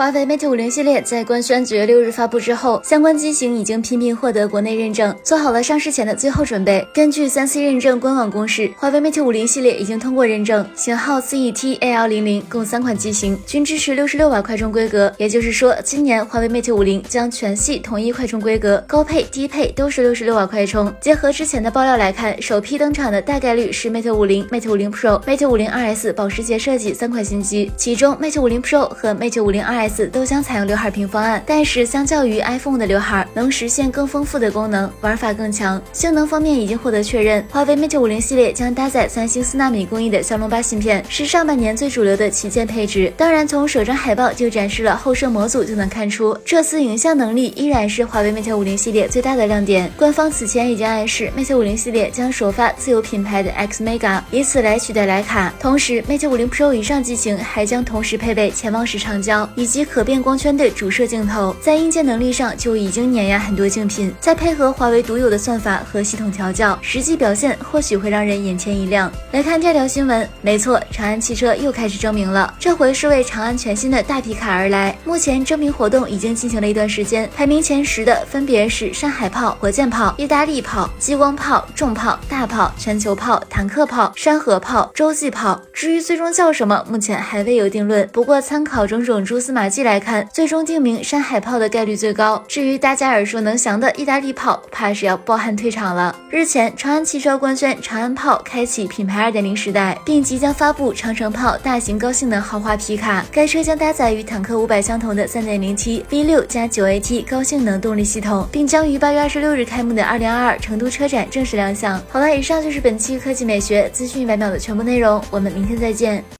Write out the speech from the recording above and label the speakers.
Speaker 1: 华为 Mate 五零系列在官宣九月六日发布之后，相关机型已经频频获得国内认证，做好了上市前的最后准备。根据三 C 认证官网公示，华为 Mate 五零系列已经通过认证，型号 CET AL 零零，共三款机型，均支持六十六瓦快充规格。也就是说，今年华为 Mate 五零将全系统一快充规格，高配、低配都是六十六瓦快充。结合之前的爆料来看，首批登场的大概率是 Mate 五零、Mate 五零 Pro、Mate 五零 2S 保时捷设计三款新机，其中 Mate 五零 Pro 和 Mate 五零都将采用刘海屏方案，但是相较于 iPhone 的刘海，能实现更丰富的功能，玩法更强。性能方面已经获得确认，华为 Mate 五零系列将搭载三星四纳米工艺的骁龙八芯片，是上半年最主流的旗舰配置。当然，从首张海报就展示了后摄模组就能看出，这次影像能力依然是华为 Mate 五零系列最大的亮点。官方此前已经暗示，Mate 五零系列将首发自有品牌的 X Mega，以此来取代徕卡。同时，Mate 五零 Pro 以上机型还将同时配备潜望式长焦以及可变光圈的主摄镜头，在硬件能力上就已经碾压很多竞品。再配合华为独有的算法和系统调教，实际表现或许会让人眼前一亮。来看第二条新闻，没错，长安汽车又开始征名了，这回是为长安全新的大皮卡而来。目前征名活动已经进行了一段时间，排名前十的分别是山海炮、火箭炮、意大利炮、激光炮、重炮、大炮、全球炮、坦克炮、山河炮、洲际炮。至于最终叫什么，目前还未有定论。不过参考种种蛛丝马马迹来看，最终定名山海炮的概率最高。至于大家耳熟能详的意大利炮，怕是要抱憾退场了。日前，长安汽车官宣长安炮开启品牌二点零时代，并即将发布长城炮大型高性能豪华皮卡。该车将搭载与坦克五百相同的三点零 T V 六加九 AT 高性能动力系统，并将于八月二十六日开幕的二零二二成都车展正式亮相。好了，以上就是本期科技美学资讯一百秒的全部内容，我们明天再见。